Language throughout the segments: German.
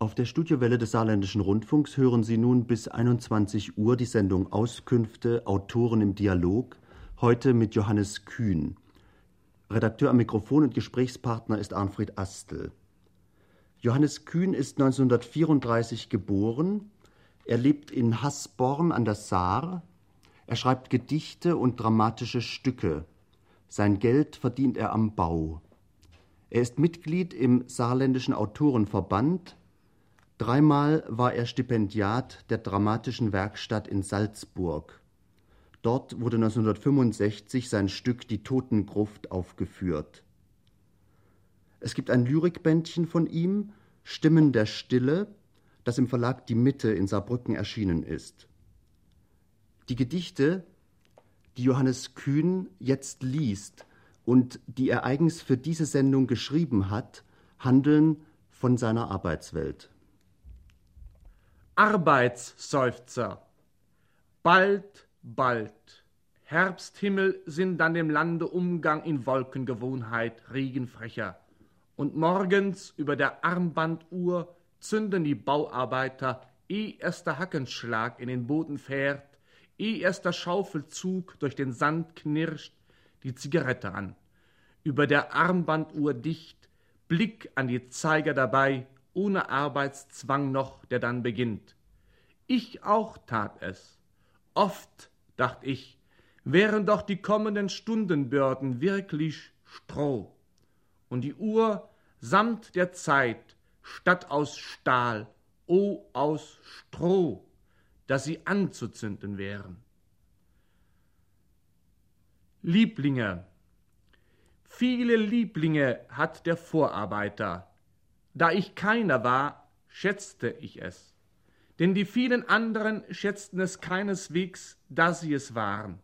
Auf der Studiowelle des Saarländischen Rundfunks hören Sie nun bis 21 Uhr die Sendung Auskünfte Autoren im Dialog, heute mit Johannes Kühn. Redakteur am Mikrofon und Gesprächspartner ist Arnfried Astel. Johannes Kühn ist 1934 geboren. Er lebt in Hasborn an der Saar. Er schreibt Gedichte und dramatische Stücke. Sein Geld verdient er am Bau. Er ist Mitglied im Saarländischen Autorenverband Dreimal war er Stipendiat der Dramatischen Werkstatt in Salzburg. Dort wurde 1965 sein Stück Die Totengruft aufgeführt. Es gibt ein Lyrikbändchen von ihm, Stimmen der Stille, das im Verlag Die Mitte in Saarbrücken erschienen ist. Die Gedichte, die Johannes Kühn jetzt liest und die er eigens für diese Sendung geschrieben hat, handeln von seiner Arbeitswelt. Arbeitsseufzer. Bald, bald. Herbsthimmel sind an dem Lande Umgang in Wolkengewohnheit regenfrecher. Und morgens über der Armbanduhr zünden die Bauarbeiter, eh erst der Hackenschlag in den Boden fährt, eh erst der Schaufelzug durch den Sand knirscht, die Zigarette an. Über der Armbanduhr dicht, Blick an die Zeiger dabei, ohne Arbeitszwang noch, der dann beginnt. Ich auch tat es. Oft, dacht ich, wären doch die kommenden Stundenbürden wirklich Stroh. Und die Uhr samt der Zeit statt aus Stahl, o oh, aus Stroh, dass sie anzuzünden wären. Lieblinge. Viele Lieblinge hat der Vorarbeiter, da ich keiner war, schätzte ich es, denn die vielen anderen schätzten es keineswegs, da sie es waren.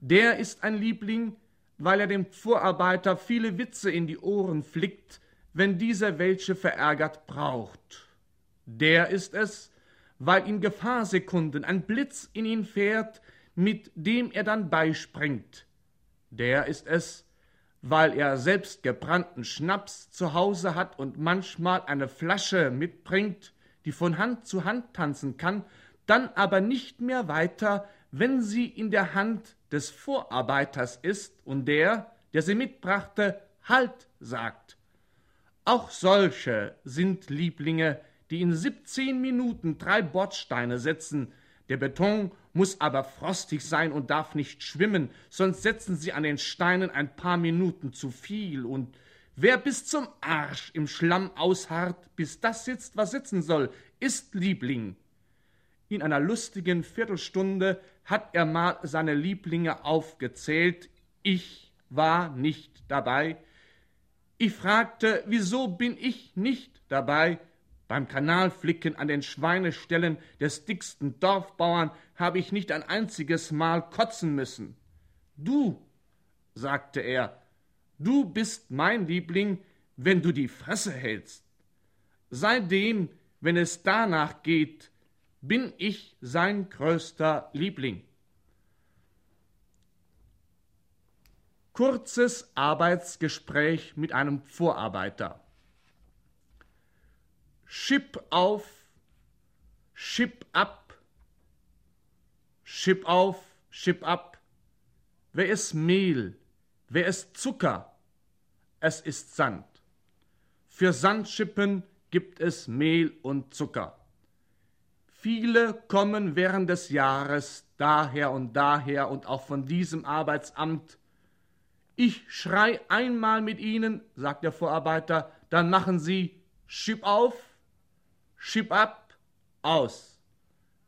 Der ist ein Liebling, weil er dem Vorarbeiter viele Witze in die Ohren flickt, wenn dieser welche verärgert braucht. Der ist es, weil in Gefahrsekunden ein Blitz in ihn fährt, mit dem er dann beispringt. Der ist es, weil er selbst gebrannten Schnaps zu Hause hat und manchmal eine Flasche mitbringt, die von Hand zu Hand tanzen kann, dann aber nicht mehr weiter, wenn sie in der Hand des Vorarbeiters ist und der, der sie mitbrachte, Halt sagt. Auch solche sind Lieblinge, die in siebzehn Minuten drei Bordsteine setzen, der Beton muss aber frostig sein und darf nicht schwimmen, sonst setzen sie an den Steinen ein paar Minuten zu viel. Und wer bis zum Arsch im Schlamm ausharrt, bis das sitzt, was sitzen soll, ist Liebling. In einer lustigen Viertelstunde hat er mal seine Lieblinge aufgezählt. Ich war nicht dabei. Ich fragte, wieso bin ich nicht dabei? Beim Kanalflicken an den Schweineställen des dicksten Dorfbauern habe ich nicht ein einziges Mal kotzen müssen. Du, sagte er, du bist mein Liebling, wenn du die Fresse hältst. Seitdem, wenn es danach geht, bin ich sein größter Liebling. Kurzes Arbeitsgespräch mit einem Vorarbeiter. Schip auf, Schip ab, Schip auf, Schip ab. Wer ist Mehl? Wer ist Zucker? Es ist Sand. Für Sandschippen gibt es Mehl und Zucker. Viele kommen während des Jahres daher und daher und auch von diesem Arbeitsamt. Ich schrei einmal mit ihnen, sagt der Vorarbeiter, dann machen sie Schip auf, Schieb ab, aus.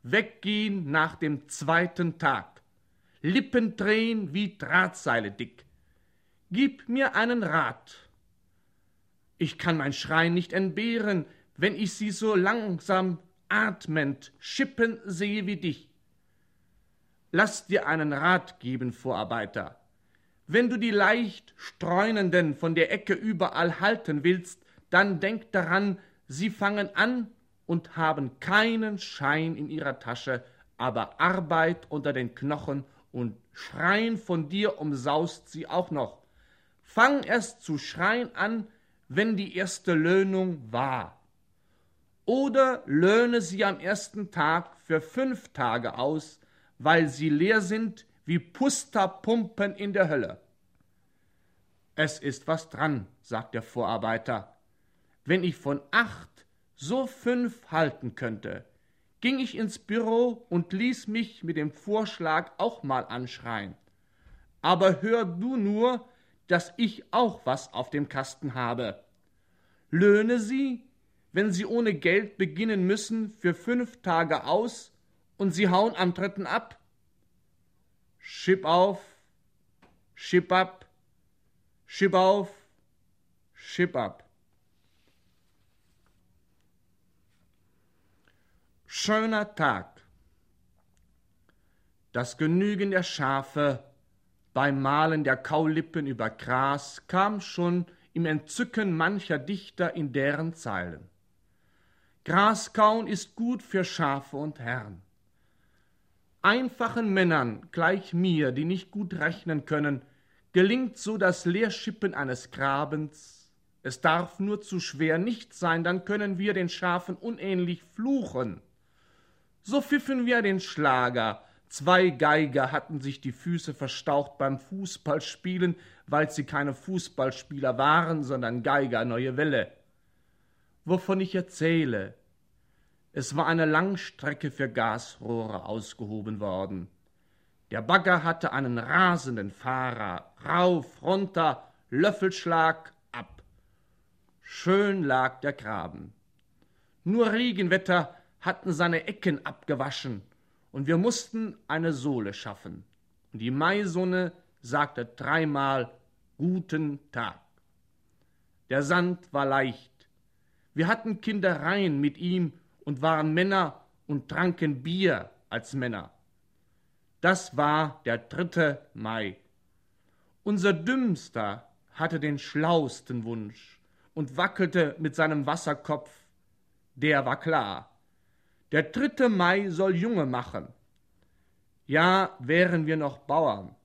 Weggehen nach dem zweiten Tag. Lippen drehen wie Drahtseile dick. Gib mir einen Rat. Ich kann mein Schreien nicht entbehren, wenn ich sie so langsam atmend schippen sehe wie dich. Lass dir einen Rat geben, Vorarbeiter. Wenn du die leicht Streunenden von der Ecke überall halten willst, dann denk daran, sie fangen an, und haben keinen Schein in ihrer Tasche, aber Arbeit unter den Knochen und schreien von dir umsaust sie auch noch. Fang erst zu schreien an, wenn die erste Löhnung war. oder löhne sie am ersten Tag für fünf Tage aus, weil sie leer sind wie Pusterpumpen in der Hölle. Es ist was dran, sagt der Vorarbeiter. Wenn ich von acht so fünf halten könnte, ging ich ins Büro und ließ mich mit dem Vorschlag auch mal anschreien. Aber hör du nur, dass ich auch was auf dem Kasten habe. Löhne sie, wenn sie ohne Geld beginnen müssen, für fünf Tage aus und sie hauen am dritten ab. Schipp auf, schipp ab, schipp auf, schipp ab. Schöner Tag. Das Genügen der Schafe beim Malen der Kaulippen über Gras kam schon im Entzücken mancher Dichter in deren Zeilen. Graskauen ist gut für Schafe und Herren. Einfachen Männern, gleich mir, die nicht gut rechnen können, gelingt so das Leerschippen eines Grabens. Es darf nur zu schwer nicht sein, dann können wir den Schafen unähnlich fluchen. So pfiffen wir den Schlager. Zwei Geiger hatten sich die Füße verstaucht beim Fußballspielen, weil sie keine Fußballspieler waren, sondern Geiger neue Welle. Wovon ich erzähle, es war eine Langstrecke für Gasrohre ausgehoben worden. Der Bagger hatte einen rasenden Fahrer, rauf, runter, Löffelschlag, ab. Schön lag der Graben. Nur Regenwetter hatten seine Ecken abgewaschen, und wir mussten eine Sohle schaffen. Und die Maisonne sagte dreimal Guten Tag. Der Sand war leicht. Wir hatten Kindereien mit ihm und waren Männer und tranken Bier als Männer. Das war der dritte Mai. Unser Dümmster hatte den schlausten Wunsch und wackelte mit seinem Wasserkopf. Der war klar. Der dritte Mai soll Junge machen. Ja, wären wir noch Bauern.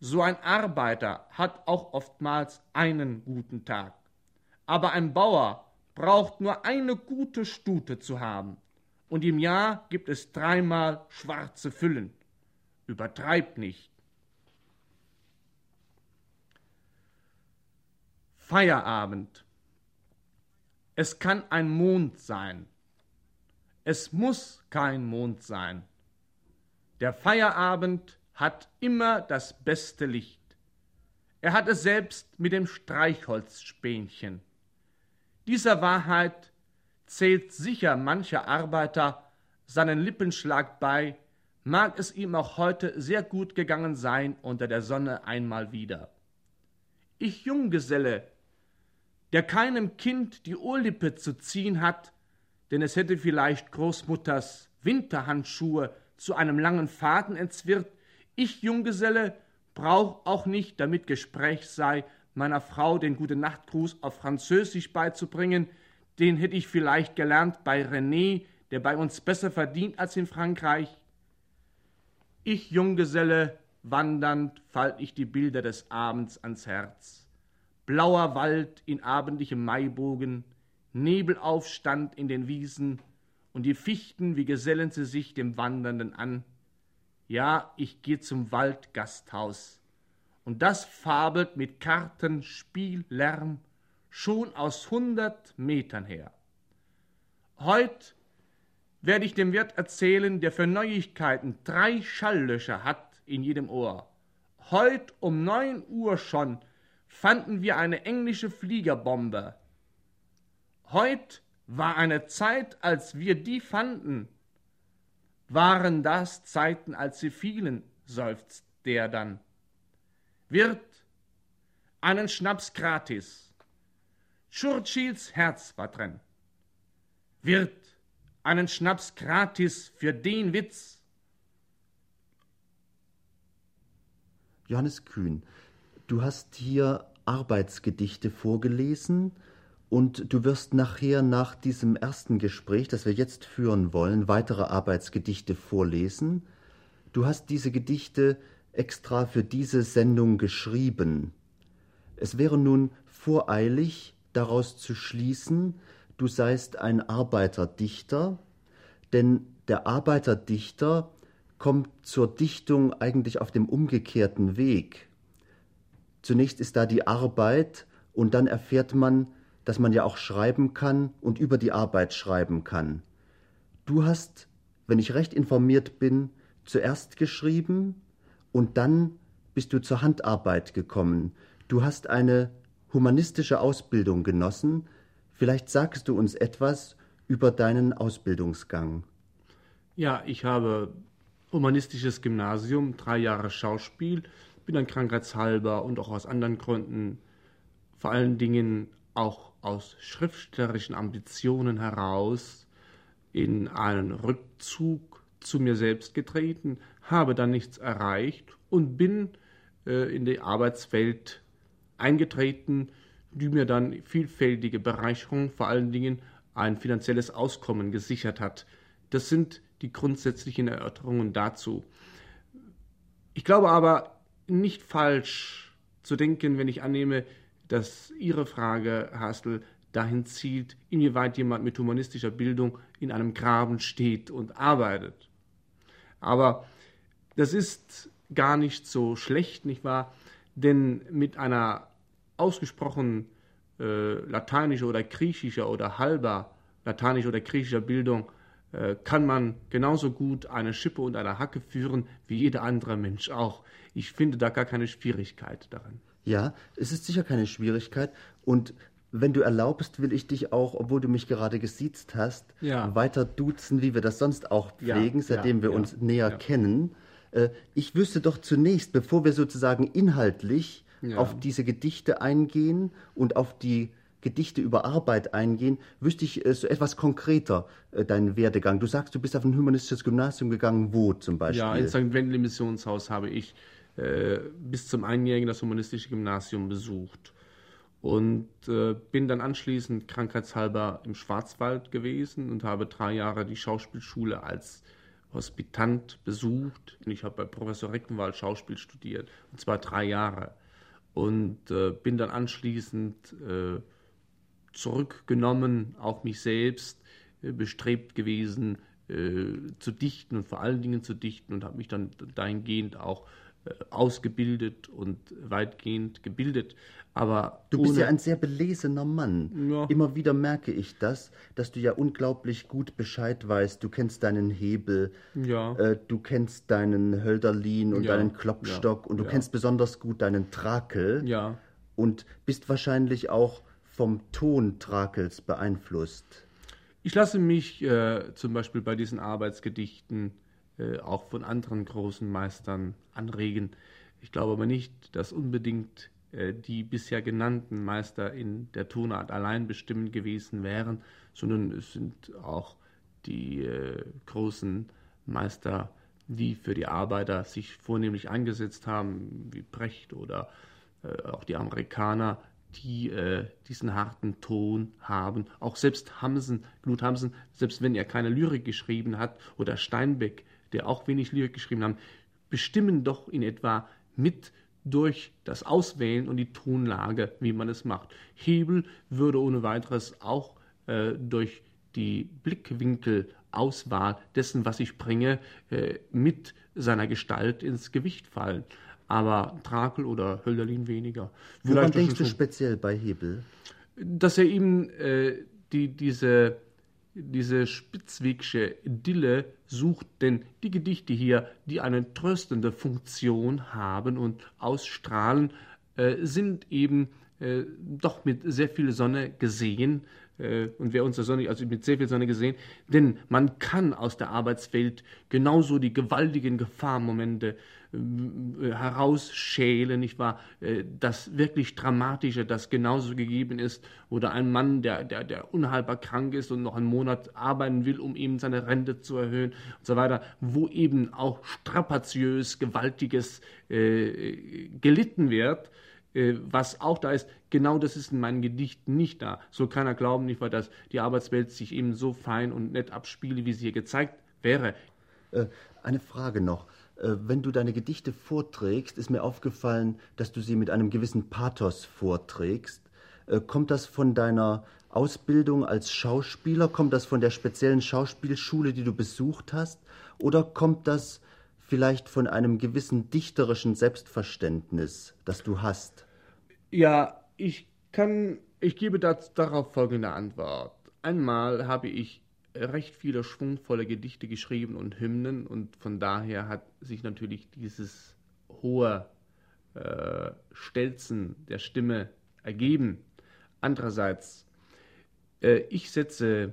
So ein Arbeiter hat auch oftmals einen guten Tag. Aber ein Bauer braucht nur eine gute Stute zu haben. Und im Jahr gibt es dreimal schwarze Füllen. Übertreib nicht. Feierabend. Es kann ein Mond sein, es muss kein Mond sein. Der Feierabend hat immer das beste Licht. Er hat es selbst mit dem Streichholzspähnchen. Dieser Wahrheit zählt sicher mancher Arbeiter seinen Lippenschlag bei, mag es ihm auch heute sehr gut gegangen sein unter der Sonne einmal wieder. Ich Junggeselle, der keinem Kind die Ohrlippe zu ziehen hat, denn es hätte vielleicht Großmutters Winterhandschuhe zu einem langen Faden entzwirrt. Ich, Junggeselle, brauch auch nicht, damit Gespräch sei, meiner Frau den gute Nachtgruß auf Französisch beizubringen. Den hätte ich vielleicht gelernt bei René, der bei uns besser verdient als in Frankreich. Ich, Junggeselle, wandernd, falt ich die Bilder des Abends ans Herz. Blauer Wald in abendlichem Maibogen, Nebelaufstand in den Wiesen, und die Fichten, wie gesellen sie sich dem Wandernden an. Ja, ich geh zum Waldgasthaus, und das fabelt mit Karten, Spiel, Lärm, schon aus hundert Metern her. Heut werde ich dem Wirt erzählen, der für Neuigkeiten drei Schalllöcher hat in jedem Ohr. Heut um neun Uhr schon fanden wir eine englische Fliegerbombe, Heut war eine Zeit, als wir die fanden. Waren das Zeiten, als sie fielen, seufzt der dann. Wirt, einen Schnaps gratis. Churchills Herz war drin. Wirt, einen Schnaps gratis für den Witz. Johannes Kühn, du hast hier Arbeitsgedichte vorgelesen und du wirst nachher nach diesem ersten Gespräch, das wir jetzt führen wollen, weitere Arbeitsgedichte vorlesen. Du hast diese Gedichte extra für diese Sendung geschrieben. Es wäre nun voreilig, daraus zu schließen, du seist ein Arbeiterdichter, denn der Arbeiterdichter kommt zur Dichtung eigentlich auf dem umgekehrten Weg. Zunächst ist da die Arbeit und dann erfährt man, dass man ja auch schreiben kann und über die Arbeit schreiben kann. Du hast, wenn ich recht informiert bin, zuerst geschrieben und dann bist du zur Handarbeit gekommen. Du hast eine humanistische Ausbildung genossen. Vielleicht sagst du uns etwas über deinen Ausbildungsgang. Ja, ich habe humanistisches Gymnasium, drei Jahre Schauspiel, bin dann krankheitshalber und auch aus anderen Gründen, vor allen Dingen auch aus schriftstellerischen Ambitionen heraus, in einen Rückzug zu mir selbst getreten, habe dann nichts erreicht und bin äh, in die Arbeitswelt eingetreten, die mir dann vielfältige Bereicherung, vor allen Dingen ein finanzielles Auskommen gesichert hat. Das sind die grundsätzlichen Erörterungen dazu. Ich glaube aber nicht falsch zu denken, wenn ich annehme, dass Ihre Frage, Hastel, dahin zielt, inwieweit jemand mit humanistischer Bildung in einem Graben steht und arbeitet. Aber das ist gar nicht so schlecht, nicht wahr? Denn mit einer ausgesprochen äh, lateinischer oder griechischer oder halber lateinischer oder griechischer Bildung äh, kann man genauso gut eine Schippe und eine Hacke führen wie jeder andere Mensch auch. Ich finde da gar keine Schwierigkeit daran. Ja, es ist sicher keine Schwierigkeit. Und wenn du erlaubst, will ich dich auch, obwohl du mich gerade gesiezt hast, ja. weiter duzen, wie wir das sonst auch pflegen, ja, seitdem ja, wir uns näher kennen. Äh, ich wüsste doch zunächst, bevor wir sozusagen inhaltlich auf diese Gedichte eingehen und auf die Gedichte über Arbeit eingehen, wüsste ich äh, so etwas konkreter äh, deinen Werdegang. Du sagst, du bist auf ein humanistisches Gymnasium gegangen, wo zum Beispiel? Ja, in St. Wendel Missionshaus habe ich äh, bis zum Einjährigen das humanistische Gymnasium besucht und äh, bin dann anschließend krankheitshalber im Schwarzwald gewesen und habe drei Jahre die Schauspielschule als Hospitant besucht. Ich habe bei Professor Reckenwald Schauspiel studiert, und zwar drei Jahre. Und äh, bin dann anschließend äh, zurückgenommen auf mich selbst, äh, bestrebt gewesen, äh, zu dichten und vor allen Dingen zu dichten und habe mich dann dahingehend auch ausgebildet und weitgehend gebildet. Aber du bist ja ein sehr belesener Mann. Ja. Immer wieder merke ich das, dass du ja unglaublich gut Bescheid weißt. Du kennst deinen Hebel, ja. äh, du kennst deinen Hölderlin und ja. deinen Klopstock und du kennst besonders gut deinen Trakel. Ja. Und bist wahrscheinlich auch vom Ton Trakels beeinflusst. Ich lasse mich äh, zum Beispiel bei diesen Arbeitsgedichten äh, auch von anderen großen Meistern anregen. Ich glaube aber nicht, dass unbedingt äh, die bisher genannten Meister in der Tonart allein bestimmend gewesen wären, sondern es sind auch die äh, großen Meister, die für die Arbeiter sich vornehmlich eingesetzt haben, wie Brecht oder äh, auch die Amerikaner, die äh, diesen harten Ton haben. Auch selbst Hamsen, Knut Hamsen, selbst wenn er keine Lyrik geschrieben hat, oder Steinbeck, der auch wenig Lyrik geschrieben haben, bestimmen doch in etwa mit durch das Auswählen und die Tonlage, wie man es macht. Hebel würde ohne weiteres auch äh, durch die Blickwinkelauswahl dessen, was ich bringe, äh, mit seiner Gestalt ins Gewicht fallen. Aber Trakel oder Hölderlin weniger. Woran denkst du speziell bei Hebel? Dass er eben äh, die, diese diese spitzwegsche Idylle sucht, denn die Gedichte hier, die eine tröstende Funktion haben und ausstrahlen, äh, sind eben äh, doch mit sehr viel Sonne gesehen. Äh, und wer unter Sonne, also mit sehr viel Sonne gesehen, denn man kann aus der Arbeitswelt genauso die gewaltigen Gefahrmomente herausschälen, nicht wahr? Äh, das wirklich Dramatische, das genauso gegeben ist, oder ein Mann, der, der, der unheilbar krank ist und noch einen Monat arbeiten will, um eben seine Rente zu erhöhen und so weiter, wo eben auch strapaziös, gewaltiges äh, gelitten wird äh, was auch da ist, genau das ist in meinen Gedichten nicht da. So keiner glauben nicht, weil dass die Arbeitswelt sich eben so fein und nett abspiele, wie sie hier gezeigt wäre. Eine Frage noch. Äh, wenn du deine Gedichte vorträgst, ist mir aufgefallen, dass du sie mit einem gewissen Pathos vorträgst. Äh, kommt das von deiner Ausbildung als Schauspieler? Kommt das von der speziellen Schauspielschule, die du besucht hast? Oder kommt das vielleicht von einem gewissen dichterischen Selbstverständnis, das du hast? Ja, ich kann, ich gebe das, darauf folgende Antwort. Einmal habe ich recht viele schwungvolle Gedichte geschrieben und Hymnen und von daher hat sich natürlich dieses hohe äh, Stelzen der Stimme ergeben. Andererseits, äh, ich setze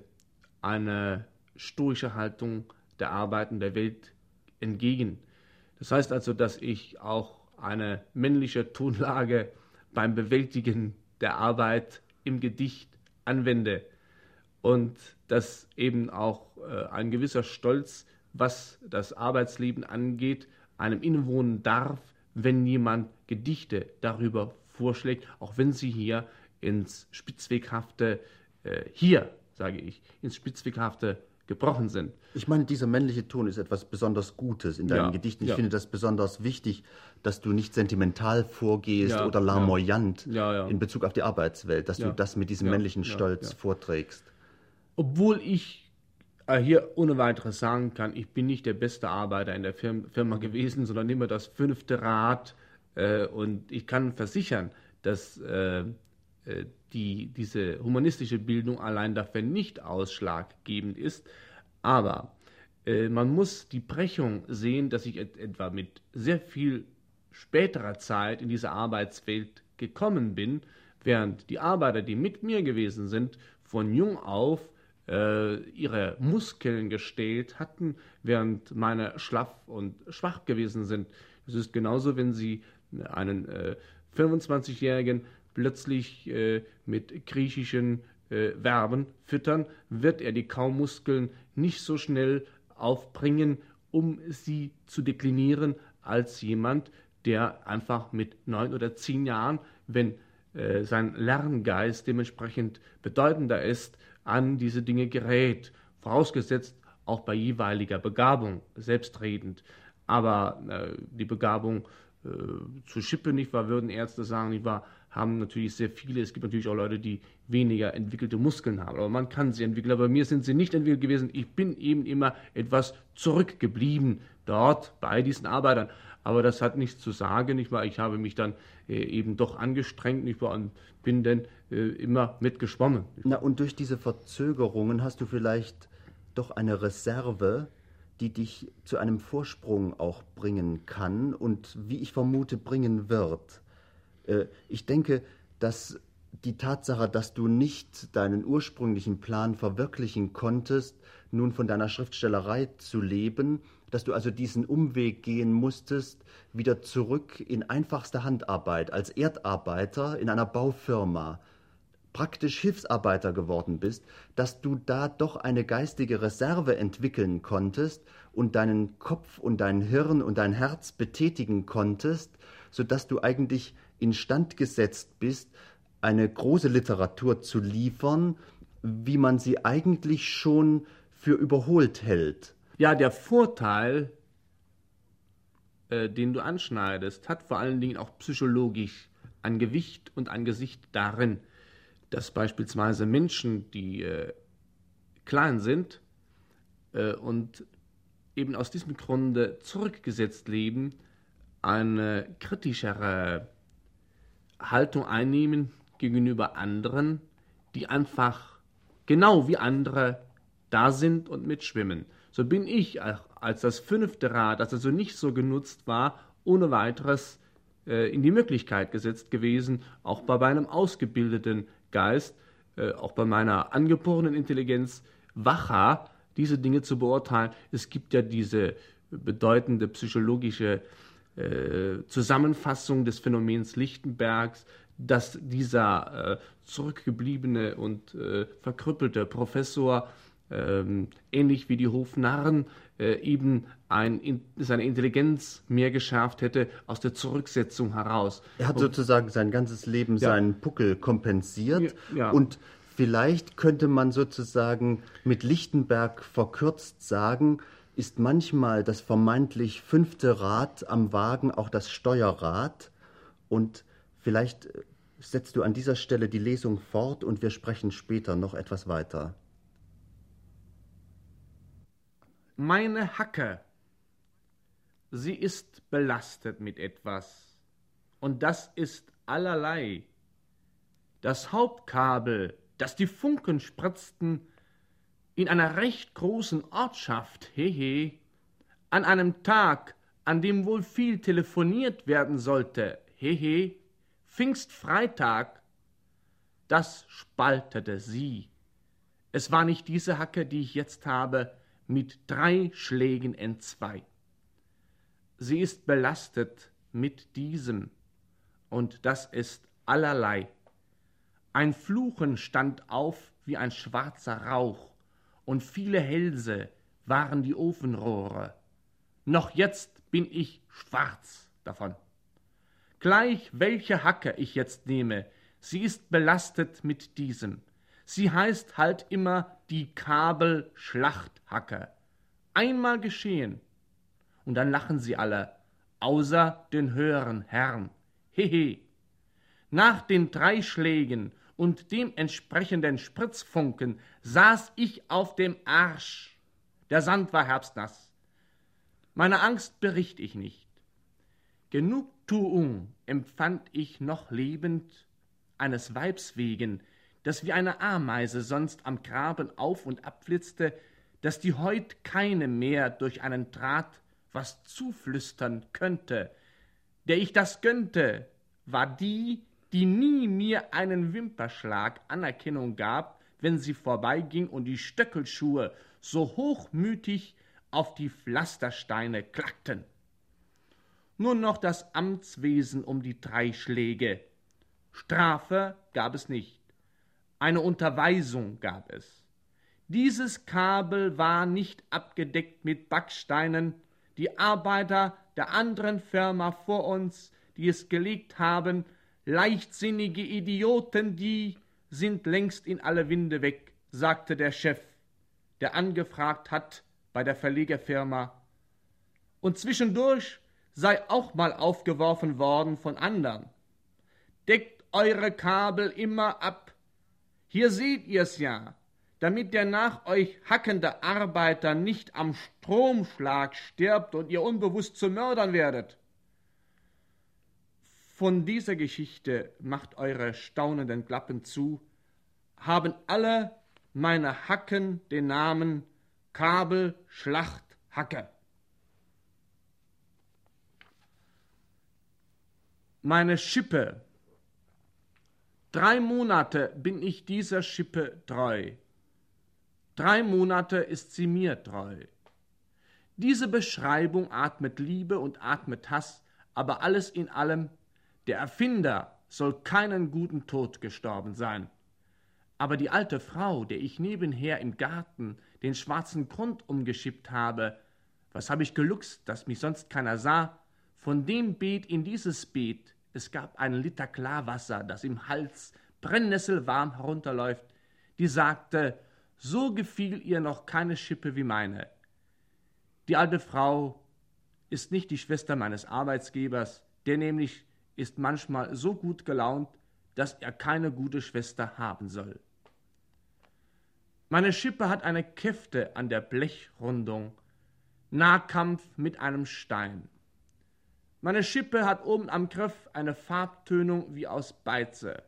eine stoische Haltung der Arbeiten der Welt entgegen. Das heißt also, dass ich auch eine männliche Tonlage beim Bewältigen der Arbeit im Gedicht anwende und dass eben auch äh, ein gewisser Stolz, was das Arbeitsleben angeht, einem innewohnen darf, wenn jemand Gedichte darüber vorschlägt, auch wenn sie hier ins Spitzweghafte, äh, hier sage ich, ins Spitzweghafte gebrochen sind. Ich meine, dieser männliche Ton ist etwas besonders Gutes in deinen ja, Gedichten. Ich ja. finde das besonders wichtig, dass du nicht sentimental vorgehst ja, oder larmoyant in Bezug auf die Arbeitswelt, dass du das mit diesem männlichen Stolz vorträgst. Obwohl ich äh, hier ohne weiteres sagen kann, ich bin nicht der beste Arbeiter in der Firma gewesen, sondern immer das fünfte Rad. Äh, und ich kann versichern, dass äh, die, diese humanistische Bildung allein dafür nicht ausschlaggebend ist. Aber man muss die Brechung sehen, dass ich et etwa mit sehr viel späterer Zeit in diese Arbeitswelt gekommen bin, während die Arbeiter, die mit mir gewesen sind, von jung auf ihre Muskeln gestellt hatten, während meine schlaff und schwach gewesen sind. Es ist genauso, wenn Sie einen äh, 25-Jährigen plötzlich äh, mit griechischen äh, Verben füttern, wird er die Kaumuskeln nicht so schnell aufbringen, um sie zu deklinieren, als jemand, der einfach mit neun oder zehn Jahren, wenn äh, sein Lerngeist dementsprechend bedeutender ist, an diese Dinge gerät, vorausgesetzt auch bei jeweiliger Begabung, selbstredend. Aber äh, die Begabung äh, zu schippen, nicht wahr, würden Ärzte sagen, nicht wahr, haben natürlich sehr viele. Es gibt natürlich auch Leute, die weniger entwickelte Muskeln haben. Aber man kann sie entwickeln. Aber bei mir sind sie nicht entwickelt gewesen. Ich bin eben immer etwas zurückgeblieben dort bei diesen Arbeitern. Aber das hat nichts zu sagen, nicht wahr? Ich habe mich dann äh, eben doch angestrengt, nicht wahr? Und bin dann immer mitgeschwommen. Na, und durch diese Verzögerungen hast du vielleicht doch eine Reserve, die dich zu einem Vorsprung auch bringen kann und wie ich vermute bringen wird. Äh, ich denke, dass die Tatsache, dass du nicht deinen ursprünglichen Plan verwirklichen konntest, nun von deiner Schriftstellerei zu leben, dass du also diesen Umweg gehen musstest, wieder zurück in einfachste Handarbeit als Erdarbeiter in einer Baufirma, praktisch Hilfsarbeiter geworden bist, dass du da doch eine geistige Reserve entwickeln konntest und deinen Kopf und dein Hirn und dein Herz betätigen konntest, so dass du eigentlich instand gesetzt bist, eine große Literatur zu liefern, wie man sie eigentlich schon für überholt hält. Ja, der Vorteil, äh, den du anschneidest, hat vor allen Dingen auch psychologisch an Gewicht und an Gesicht darin, dass beispielsweise Menschen, die äh, klein sind äh, und eben aus diesem Grunde zurückgesetzt leben, eine kritischere Haltung einnehmen gegenüber anderen, die einfach genau wie andere da sind und mitschwimmen. So bin ich als das fünfte Rad, das also nicht so genutzt war, ohne weiteres äh, in die Möglichkeit gesetzt gewesen, auch bei meinem ausgebildeten Geist, äh, auch bei meiner angeborenen Intelligenz wacher, diese Dinge zu beurteilen. Es gibt ja diese bedeutende psychologische äh, Zusammenfassung des Phänomens Lichtenbergs, dass dieser äh, zurückgebliebene und äh, verkrüppelte Professor ähm, ähnlich wie die Hofnarren eben ein, in, seine Intelligenz mehr geschärft hätte aus der Zurücksetzung heraus. Er hat und, sozusagen sein ganzes Leben ja. seinen Puckel kompensiert ja, ja. und vielleicht könnte man sozusagen mit Lichtenberg verkürzt sagen, ist manchmal das vermeintlich fünfte Rad am Wagen auch das Steuerrad und vielleicht setzt du an dieser Stelle die Lesung fort und wir sprechen später noch etwas weiter. Meine Hacke, sie ist belastet mit etwas, und das ist allerlei. Das Hauptkabel, das die Funken spritzten, in einer recht großen Ortschaft, hehe, an einem Tag, an dem wohl viel telefoniert werden sollte, hehe, Pfingstfreitag, das spaltete sie. Es war nicht diese Hacke, die ich jetzt habe, mit drei Schlägen entzwei. Sie ist belastet mit diesem, und das ist allerlei. Ein Fluchen stand auf wie ein schwarzer Rauch, und viele Hälse waren die Ofenrohre. Noch jetzt bin ich schwarz davon. Gleich welche Hacke ich jetzt nehme, sie ist belastet mit diesem. Sie heißt halt immer die Kabelschlachthacke. Einmal geschehen. Und dann lachen sie alle, außer den höheren Herrn. Hehe. Nach den drei Schlägen und dem entsprechenden Spritzfunken saß ich auf dem Arsch. Der Sand war herbstnass. Meine Angst bericht ich nicht. Genugtuung empfand ich noch lebend eines Weibs wegen, das wie eine Ameise sonst am Graben auf und abflitzte, dass die heut keine mehr durch einen Draht was zuflüstern könnte. Der ich das gönnte, war die, die nie mir einen Wimperschlag Anerkennung gab, wenn sie vorbeiging und die Stöckelschuhe so hochmütig auf die Pflastersteine klackten. Nur noch das Amtswesen um die drei Schläge. Strafe gab es nicht. Eine Unterweisung gab es. Dieses Kabel war nicht abgedeckt mit Backsteinen. Die Arbeiter der anderen Firma vor uns, die es gelegt haben, leichtsinnige Idioten, die sind längst in alle Winde weg, sagte der Chef, der angefragt hat bei der Verlegerfirma. Und zwischendurch sei auch mal aufgeworfen worden von andern. Deckt eure Kabel immer ab, hier seht ihr's ja, damit der nach euch hackende Arbeiter nicht am Stromschlag stirbt und ihr unbewusst zu Mördern werdet. Von dieser Geschichte macht eure staunenden Klappen zu, haben alle meine Hacken den Namen Kabel Schlacht Hacke. Meine Schippe Drei Monate bin ich dieser Schippe treu. Drei Monate ist sie mir treu. Diese Beschreibung atmet Liebe und atmet Hass, aber alles in allem, der Erfinder soll keinen guten Tod gestorben sein. Aber die alte Frau, der ich nebenher im Garten den schwarzen Grund umgeschippt habe, was habe ich geluchst, dass mich sonst keiner sah, von dem Beet in dieses Beet, es gab einen Liter Klarwasser, das im Hals brennnesselwarm herunterläuft, die sagte, so gefiel ihr noch keine Schippe wie meine. Die alte Frau ist nicht die Schwester meines Arbeitsgebers, der nämlich ist manchmal so gut gelaunt, dass er keine gute Schwester haben soll. Meine Schippe hat eine Käfte an der Blechrundung, Nahkampf mit einem Stein. Meine Schippe hat oben am Griff eine Farbtönung wie aus Beize.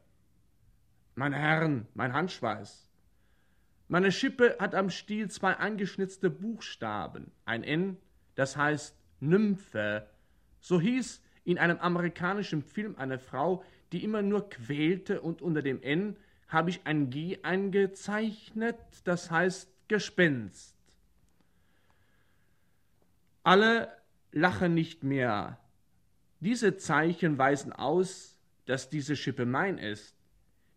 Meine Herren, mein Handschweiß. Meine Schippe hat am Stiel zwei eingeschnitzte Buchstaben, ein N, das heißt Nymphe. So hieß in einem amerikanischen Film eine Frau, die immer nur quälte und unter dem N habe ich ein G eingezeichnet, das heißt Gespenst. Alle lachen nicht mehr, diese Zeichen weisen aus, dass diese Schippe mein ist.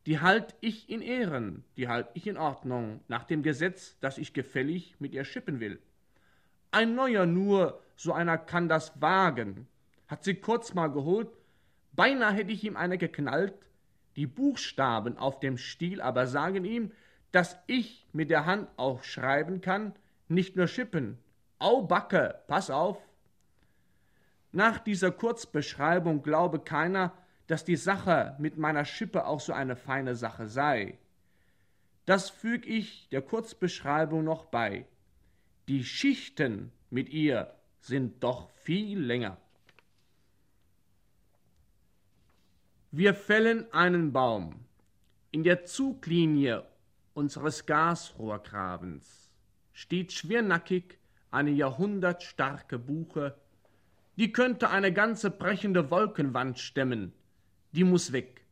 Die halt ich in Ehren, die halt ich in Ordnung, nach dem Gesetz, das ich gefällig mit ihr schippen will. Ein neuer nur, so einer kann das wagen. Hat sie kurz mal geholt, beinahe hätte ich ihm eine geknallt, die Buchstaben auf dem Stiel aber sagen ihm, dass ich mit der Hand auch schreiben kann, nicht nur schippen. Au Backe, pass auf! Nach dieser Kurzbeschreibung glaube keiner, dass die Sache mit meiner Schippe auch so eine feine Sache sei. Das füg ich der Kurzbeschreibung noch bei. Die Schichten mit ihr sind doch viel länger. Wir fällen einen Baum in der Zuglinie unseres Gasrohrgrabens steht schwernackig eine jahrhundertstarke Buche, die könnte eine ganze brechende Wolkenwand stemmen, die muss weg.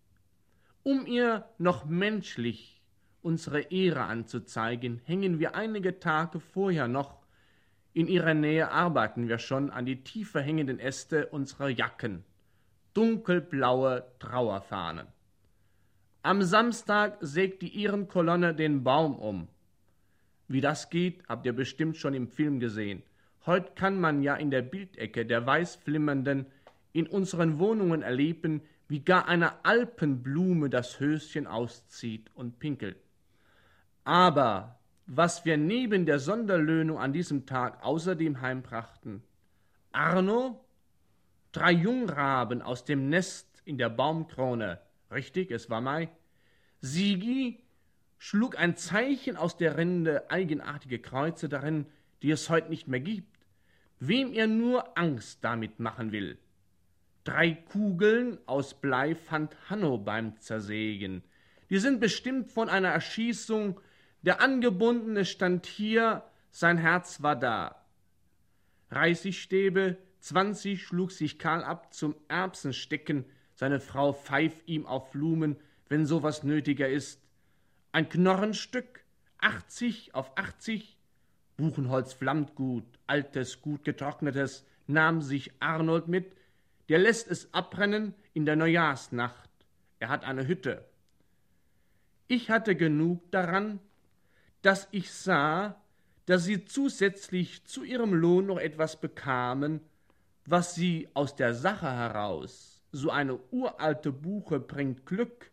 Um ihr noch menschlich unsere Ehre anzuzeigen, hängen wir einige Tage vorher noch in ihrer Nähe arbeiten wir schon an die tiefer hängenden Äste unserer Jacken, dunkelblaue Trauerfahnen. Am Samstag sägt die Ehrenkolonne den Baum um. Wie das geht, habt ihr bestimmt schon im Film gesehen. Heut kann man ja in der Bildecke der Weißflimmernden in unseren Wohnungen erleben, wie gar eine Alpenblume das Höschen auszieht und pinkelt. Aber was wir neben der Sonderlöhnung an diesem Tag außerdem heimbrachten, Arno, drei Jungraben aus dem Nest in der Baumkrone, richtig, es war Mai, Sigi, schlug ein Zeichen aus der Rinde, eigenartige Kreuze darin, die es heute nicht mehr gibt, wem er nur Angst damit machen will. Drei Kugeln aus Blei fand Hanno beim Zersägen. Die sind bestimmt von einer Erschießung. Der Angebundene stand hier, sein Herz war da. Reißigstäbe, zwanzig schlug sich Karl ab zum Erbsenstecken. Seine Frau pfeift ihm auf Blumen, wenn sowas nötiger ist. Ein Knorrenstück, 80 auf 80. Buchenholz flammt gut, altes, gut getrocknetes, nahm sich Arnold mit. Der lässt es abbrennen in der Neujahrsnacht. Er hat eine Hütte. Ich hatte genug daran, dass ich sah, dass sie zusätzlich zu ihrem Lohn noch etwas bekamen, was sie aus der Sache heraus, so eine uralte Buche bringt Glück,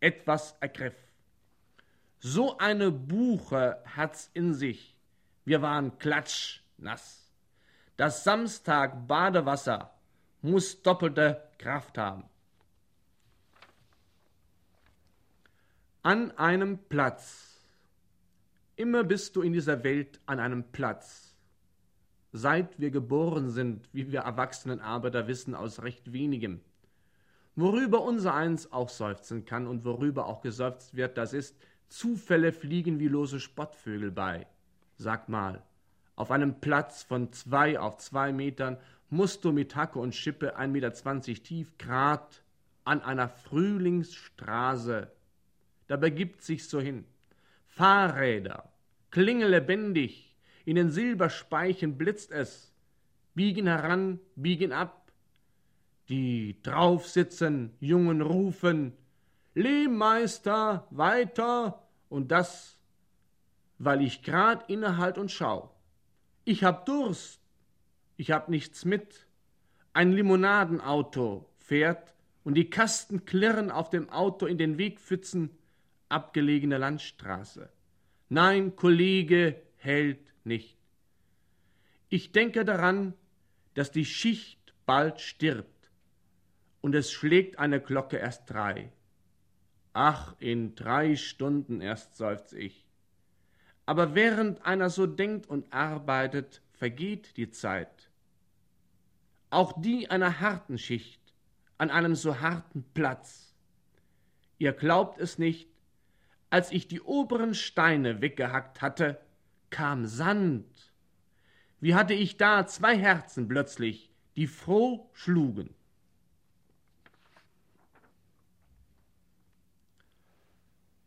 etwas ergriff. So eine Buche hat's in sich. Wir waren klatschnass. Das Samstag Badewasser muss doppelte Kraft haben. An einem Platz. Immer bist du in dieser Welt an einem Platz. Seit wir geboren sind, wie wir Erwachsenen Arbeiter wissen aus recht wenigem. Worüber unser eins auch seufzen kann und worüber auch geseufzt wird, das ist, Zufälle fliegen wie lose Spottvögel bei. Sag mal, auf einem Platz von zwei auf zwei Metern musst du mit Hacke und Schippe ein Meter zwanzig tief grad an einer Frühlingsstraße. Da begibt sich so hin. Fahrräder, klingellebendig, in den Silberspeichen blitzt es, biegen heran, biegen ab. Die draufsitzen, Jungen rufen, Lehmeister, weiter, und das, weil ich grad innehalt und schau. Ich hab Durst, ich hab nichts mit. Ein Limonadenauto fährt und die Kasten klirren auf dem Auto in den Wegpfützen abgelegene Landstraße. Nein, Kollege hält nicht. Ich denke daran, dass die Schicht bald stirbt und es schlägt eine Glocke erst drei. Ach, in drei Stunden erst seufz ich. Aber während einer so denkt und arbeitet, vergeht die Zeit. Auch die einer harten Schicht, an einem so harten Platz. Ihr glaubt es nicht, als ich die oberen Steine weggehackt hatte, kam Sand. Wie hatte ich da zwei Herzen plötzlich, die froh schlugen.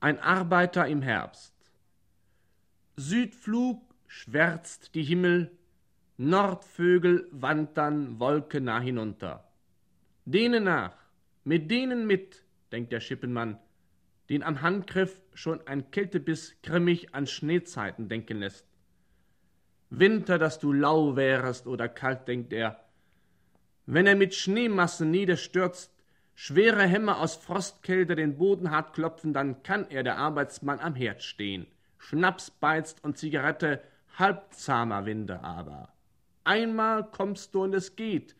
Ein Arbeiter im Herbst. Südflug schwärzt die Himmel, Nordvögel wandern wolkennah hinunter. Denen nach, mit denen mit, denkt der Schippenmann, den am Handgriff schon ein Kältebiss grimmig an Schneezeiten denken lässt. Winter, dass du lau wärest oder kalt, denkt er. Wenn er mit Schneemassen niederstürzt, schwere Hämmer aus Frostkälte den Boden hart klopfen, dann kann er, der Arbeitsmann, am Herd stehen. Schnaps beizt und Zigarette, halbzahmer Winde aber. Einmal kommst du und es geht.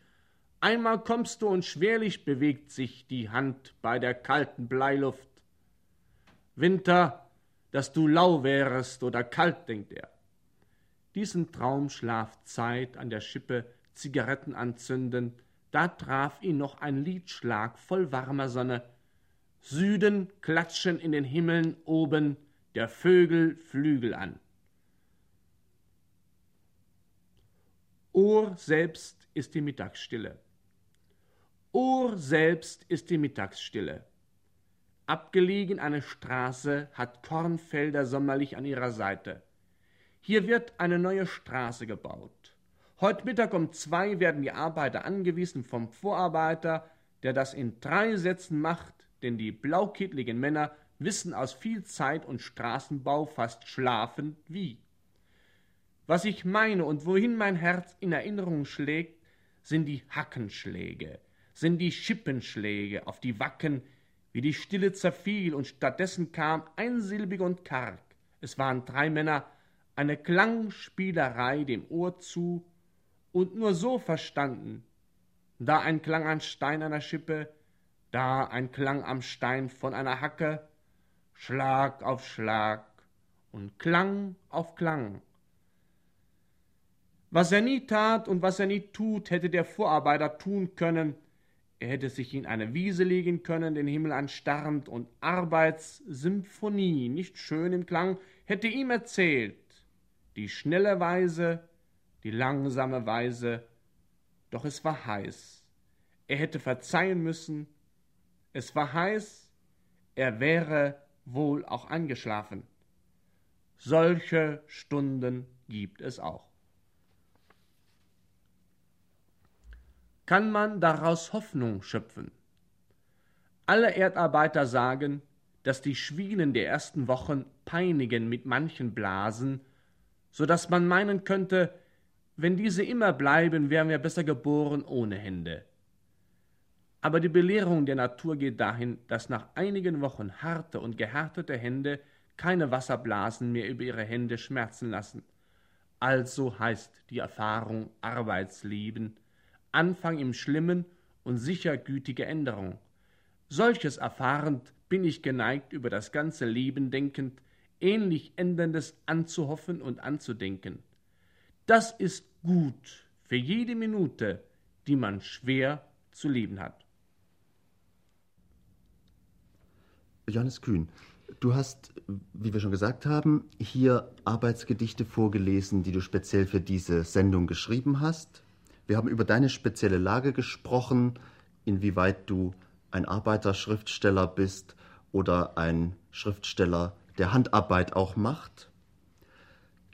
Einmal kommst du und schwerlich bewegt sich die Hand bei der kalten Bleiluft. Winter, dass du lau wärest oder kalt, denkt er. Diesen Traumschlafzeit an der Schippe Zigaretten anzünden, da traf ihn noch ein Liedschlag voll warmer Sonne. Süden klatschen in den Himmeln oben der Vögel Flügel an. Ohr selbst ist die Mittagsstille. Ohr selbst ist die Mittagsstille. Abgelegen eine Straße hat Kornfelder sommerlich an ihrer Seite. Hier wird eine neue Straße gebaut. Heute Mittag um zwei werden die Arbeiter angewiesen vom Vorarbeiter, der das in drei Sätzen macht, denn die blaukittligen Männer wissen aus viel Zeit und Straßenbau fast schlafend wie. Was ich meine und wohin mein Herz in Erinnerung schlägt, sind die Hackenschläge, sind die Schippenschläge auf die Wacken, wie die Stille zerfiel und stattdessen kam einsilbig und karg. Es waren drei Männer, eine Klangspielerei dem Ohr zu und nur so verstanden. Da ein Klang an Stein einer Schippe, da ein Klang am Stein von einer Hacke, Schlag auf Schlag und Klang auf Klang. Was er nie tat und was er nie tut, hätte der Vorarbeiter tun können. Er hätte sich in eine Wiese legen können, den Himmel anstarrend, und Arbeitssymphonie, nicht schön im Klang, hätte ihm erzählt. Die schnelle Weise, die langsame Weise, doch es war heiß. Er hätte verzeihen müssen. Es war heiß, er wäre wohl auch eingeschlafen. Solche Stunden gibt es auch. kann man daraus Hoffnung schöpfen. Alle Erdarbeiter sagen, dass die Schwielen der ersten Wochen peinigen mit manchen Blasen, so dass man meinen könnte, wenn diese immer bleiben, wären wir besser geboren ohne Hände. Aber die Belehrung der Natur geht dahin, dass nach einigen Wochen harte und gehärtete Hände keine Wasserblasen mehr über ihre Hände schmerzen lassen. Also heißt die Erfahrung Arbeitsleben, Anfang im Schlimmen und sicher gütige Änderung. Solches erfahrend bin ich geneigt, über das ganze Leben denkend, ähnlich Änderndes anzuhoffen und anzudenken. Das ist gut für jede Minute, die man schwer zu leben hat. Johannes Kühn, du hast, wie wir schon gesagt haben, hier Arbeitsgedichte vorgelesen, die du speziell für diese Sendung geschrieben hast. Wir haben über deine spezielle Lage gesprochen, inwieweit du ein Arbeiterschriftsteller bist oder ein Schriftsteller, der Handarbeit auch macht.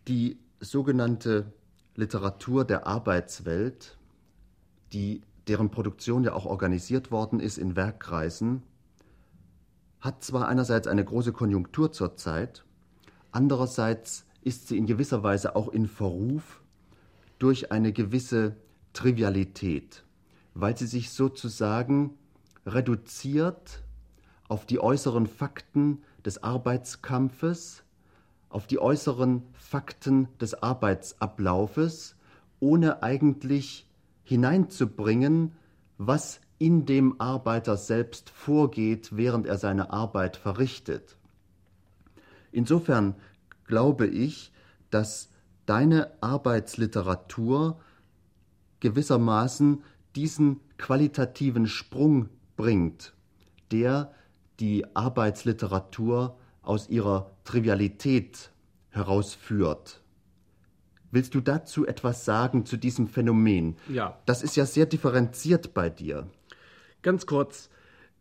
Die sogenannte Literatur der Arbeitswelt, die, deren Produktion ja auch organisiert worden ist in Werkkreisen, hat zwar einerseits eine große Konjunktur zurzeit, andererseits ist sie in gewisser Weise auch in Verruf durch eine gewisse Trivialität, weil sie sich sozusagen reduziert auf die äußeren Fakten des Arbeitskampfes, auf die äußeren Fakten des Arbeitsablaufes, ohne eigentlich hineinzubringen, was in dem Arbeiter selbst vorgeht, während er seine Arbeit verrichtet. Insofern glaube ich, dass deine Arbeitsliteratur gewissermaßen diesen qualitativen Sprung bringt, der die Arbeitsliteratur aus ihrer Trivialität herausführt. Willst du dazu etwas sagen zu diesem Phänomen? Ja. Das ist ja sehr differenziert bei dir. Ganz kurz,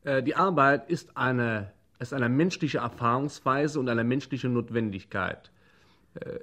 äh, die Arbeit ist eine, ist eine menschliche Erfahrungsweise und eine menschliche Notwendigkeit. Äh,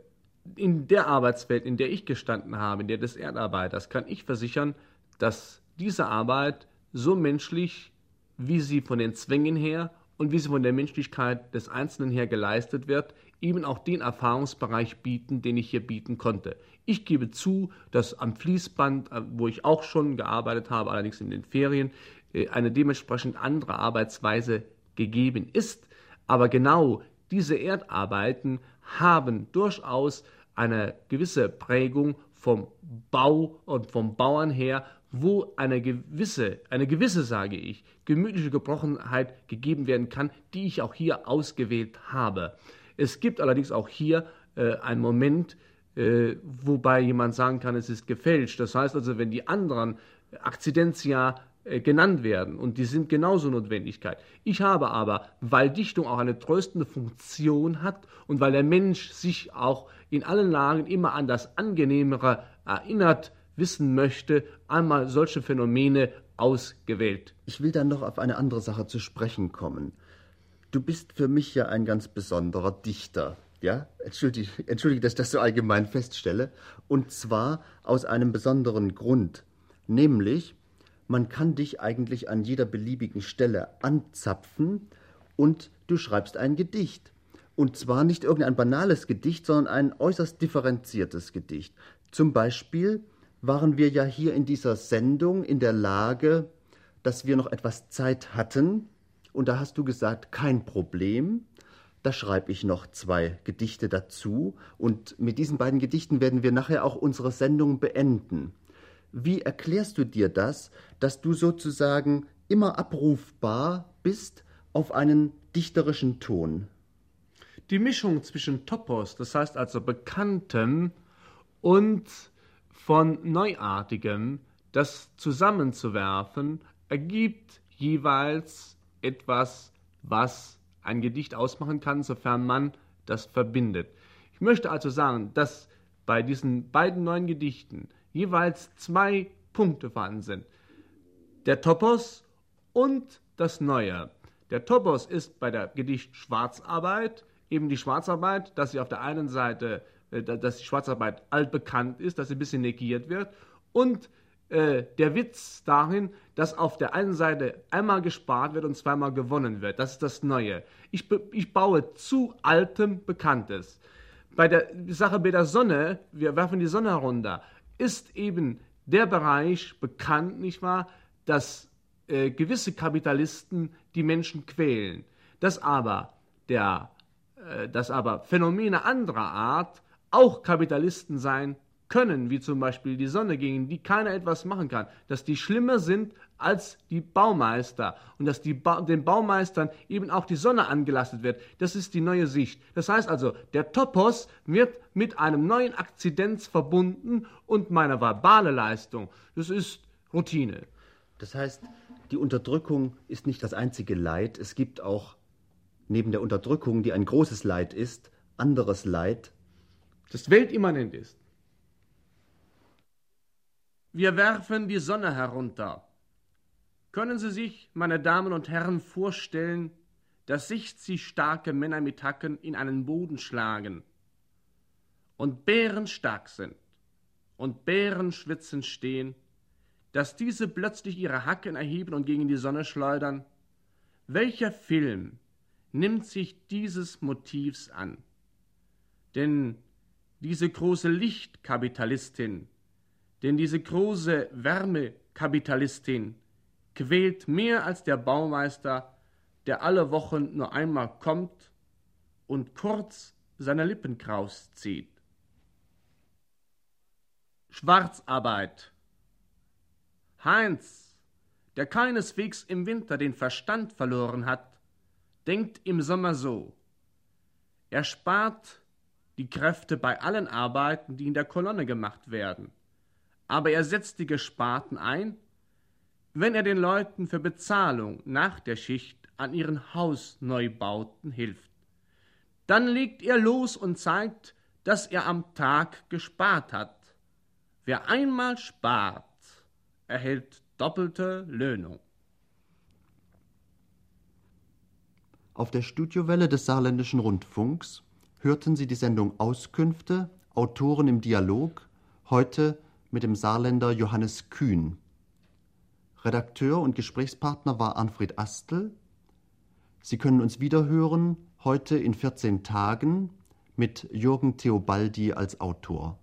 in der Arbeitswelt, in der ich gestanden habe, in der des Erdarbeiters, kann ich versichern, dass diese Arbeit so menschlich, wie sie von den Zwängen her und wie sie von der Menschlichkeit des Einzelnen her geleistet wird, eben auch den Erfahrungsbereich bieten, den ich hier bieten konnte. Ich gebe zu, dass am Fließband, äh, wo ich auch schon gearbeitet habe, allerdings in den Ferien, äh, eine dementsprechend andere Arbeitsweise gegeben ist. Aber genau diese Erdarbeiten haben durchaus eine gewisse Prägung vom Bau und vom Bauern her, wo eine gewisse, eine gewisse, sage ich, gemütliche Gebrochenheit gegeben werden kann, die ich auch hier ausgewählt habe. Es gibt allerdings auch hier äh, einen Moment, äh, wobei jemand sagen kann, es ist gefälscht. Das heißt also, wenn die anderen Akzidentia äh, genannt werden und die sind genauso Notwendigkeit. Ich habe aber, weil Dichtung auch eine tröstende Funktion hat und weil der Mensch sich auch in allen Lagen immer an das Angenehmere erinnert wissen möchte, einmal solche Phänomene ausgewählt. Ich will dann noch auf eine andere Sache zu sprechen kommen. Du bist für mich ja ein ganz besonderer Dichter. Ja, entschuldige, entschuldige, dass ich das so allgemein feststelle. Und zwar aus einem besonderen Grund. Nämlich, man kann dich eigentlich an jeder beliebigen Stelle anzapfen und du schreibst ein Gedicht. Und zwar nicht irgendein banales Gedicht, sondern ein äußerst differenziertes Gedicht. Zum Beispiel waren wir ja hier in dieser Sendung in der Lage, dass wir noch etwas Zeit hatten. Und da hast du gesagt, kein Problem. Da schreibe ich noch zwei Gedichte dazu. Und mit diesen beiden Gedichten werden wir nachher auch unsere Sendung beenden. Wie erklärst du dir das, dass du sozusagen immer abrufbar bist auf einen dichterischen Ton? Die Mischung zwischen Topos, das heißt also Bekanntem, und von Neuartigem, das zusammenzuwerfen, ergibt jeweils etwas, was ein Gedicht ausmachen kann, sofern man das verbindet. Ich möchte also sagen, dass bei diesen beiden neuen Gedichten jeweils zwei Punkte vorhanden sind. Der Topos und das Neue. Der Topos ist bei der Gedicht Schwarzarbeit eben die Schwarzarbeit, dass sie auf der einen Seite dass die Schwarzarbeit altbekannt ist, dass sie ein bisschen negiert wird. Und äh, der Witz darin, dass auf der einen Seite einmal gespart wird und zweimal gewonnen wird. Das ist das Neue. Ich, ich baue zu altem Bekanntes. Bei der Sache mit der Sonne, wir werfen die Sonne herunter, ist eben der Bereich bekannt, nicht wahr, dass äh, gewisse Kapitalisten die Menschen quälen. Dass aber, der, äh, dass aber Phänomene anderer Art auch Kapitalisten sein können, wie zum Beispiel die Sonne, gegen die keiner etwas machen kann, dass die schlimmer sind als die Baumeister und dass ba den Baumeistern eben auch die Sonne angelastet wird. Das ist die neue Sicht. Das heißt also, der Topos wird mit einem neuen Akzidenz verbunden und meiner verbale Leistung. Das ist Routine. Das heißt, die Unterdrückung ist nicht das einzige Leid. Es gibt auch neben der Unterdrückung, die ein großes Leid ist, anderes Leid, das weltimmanent ist. Wir werfen die Sonne herunter. Können Sie sich, meine Damen und Herren, vorstellen, dass sich starke Männer mit Hacken in einen Boden schlagen und bärenstark sind und bärenschwitzend stehen, dass diese plötzlich ihre Hacken erheben und gegen die Sonne schleudern? Welcher Film nimmt sich dieses Motivs an? Denn diese große Lichtkapitalistin, denn diese große Wärmekapitalistin quält mehr als der Baumeister, der alle Wochen nur einmal kommt und kurz seine Lippen kraus zieht. Schwarzarbeit. Heinz, der keineswegs im Winter den Verstand verloren hat, denkt im Sommer so. Er spart die Kräfte bei allen Arbeiten, die in der Kolonne gemacht werden. Aber er setzt die Gesparten ein, wenn er den Leuten für Bezahlung nach der Schicht an ihren Hausneubauten hilft. Dann legt er los und zeigt, dass er am Tag gespart hat. Wer einmal spart, erhält doppelte Löhnung. Auf der Studiowelle des Saarländischen Rundfunks hörten Sie die Sendung Auskünfte, Autoren im Dialog, heute mit dem Saarländer Johannes Kühn. Redakteur und Gesprächspartner war Anfred Astel. Sie können uns wiederhören heute in 14 Tagen mit Jürgen Theobaldi als Autor.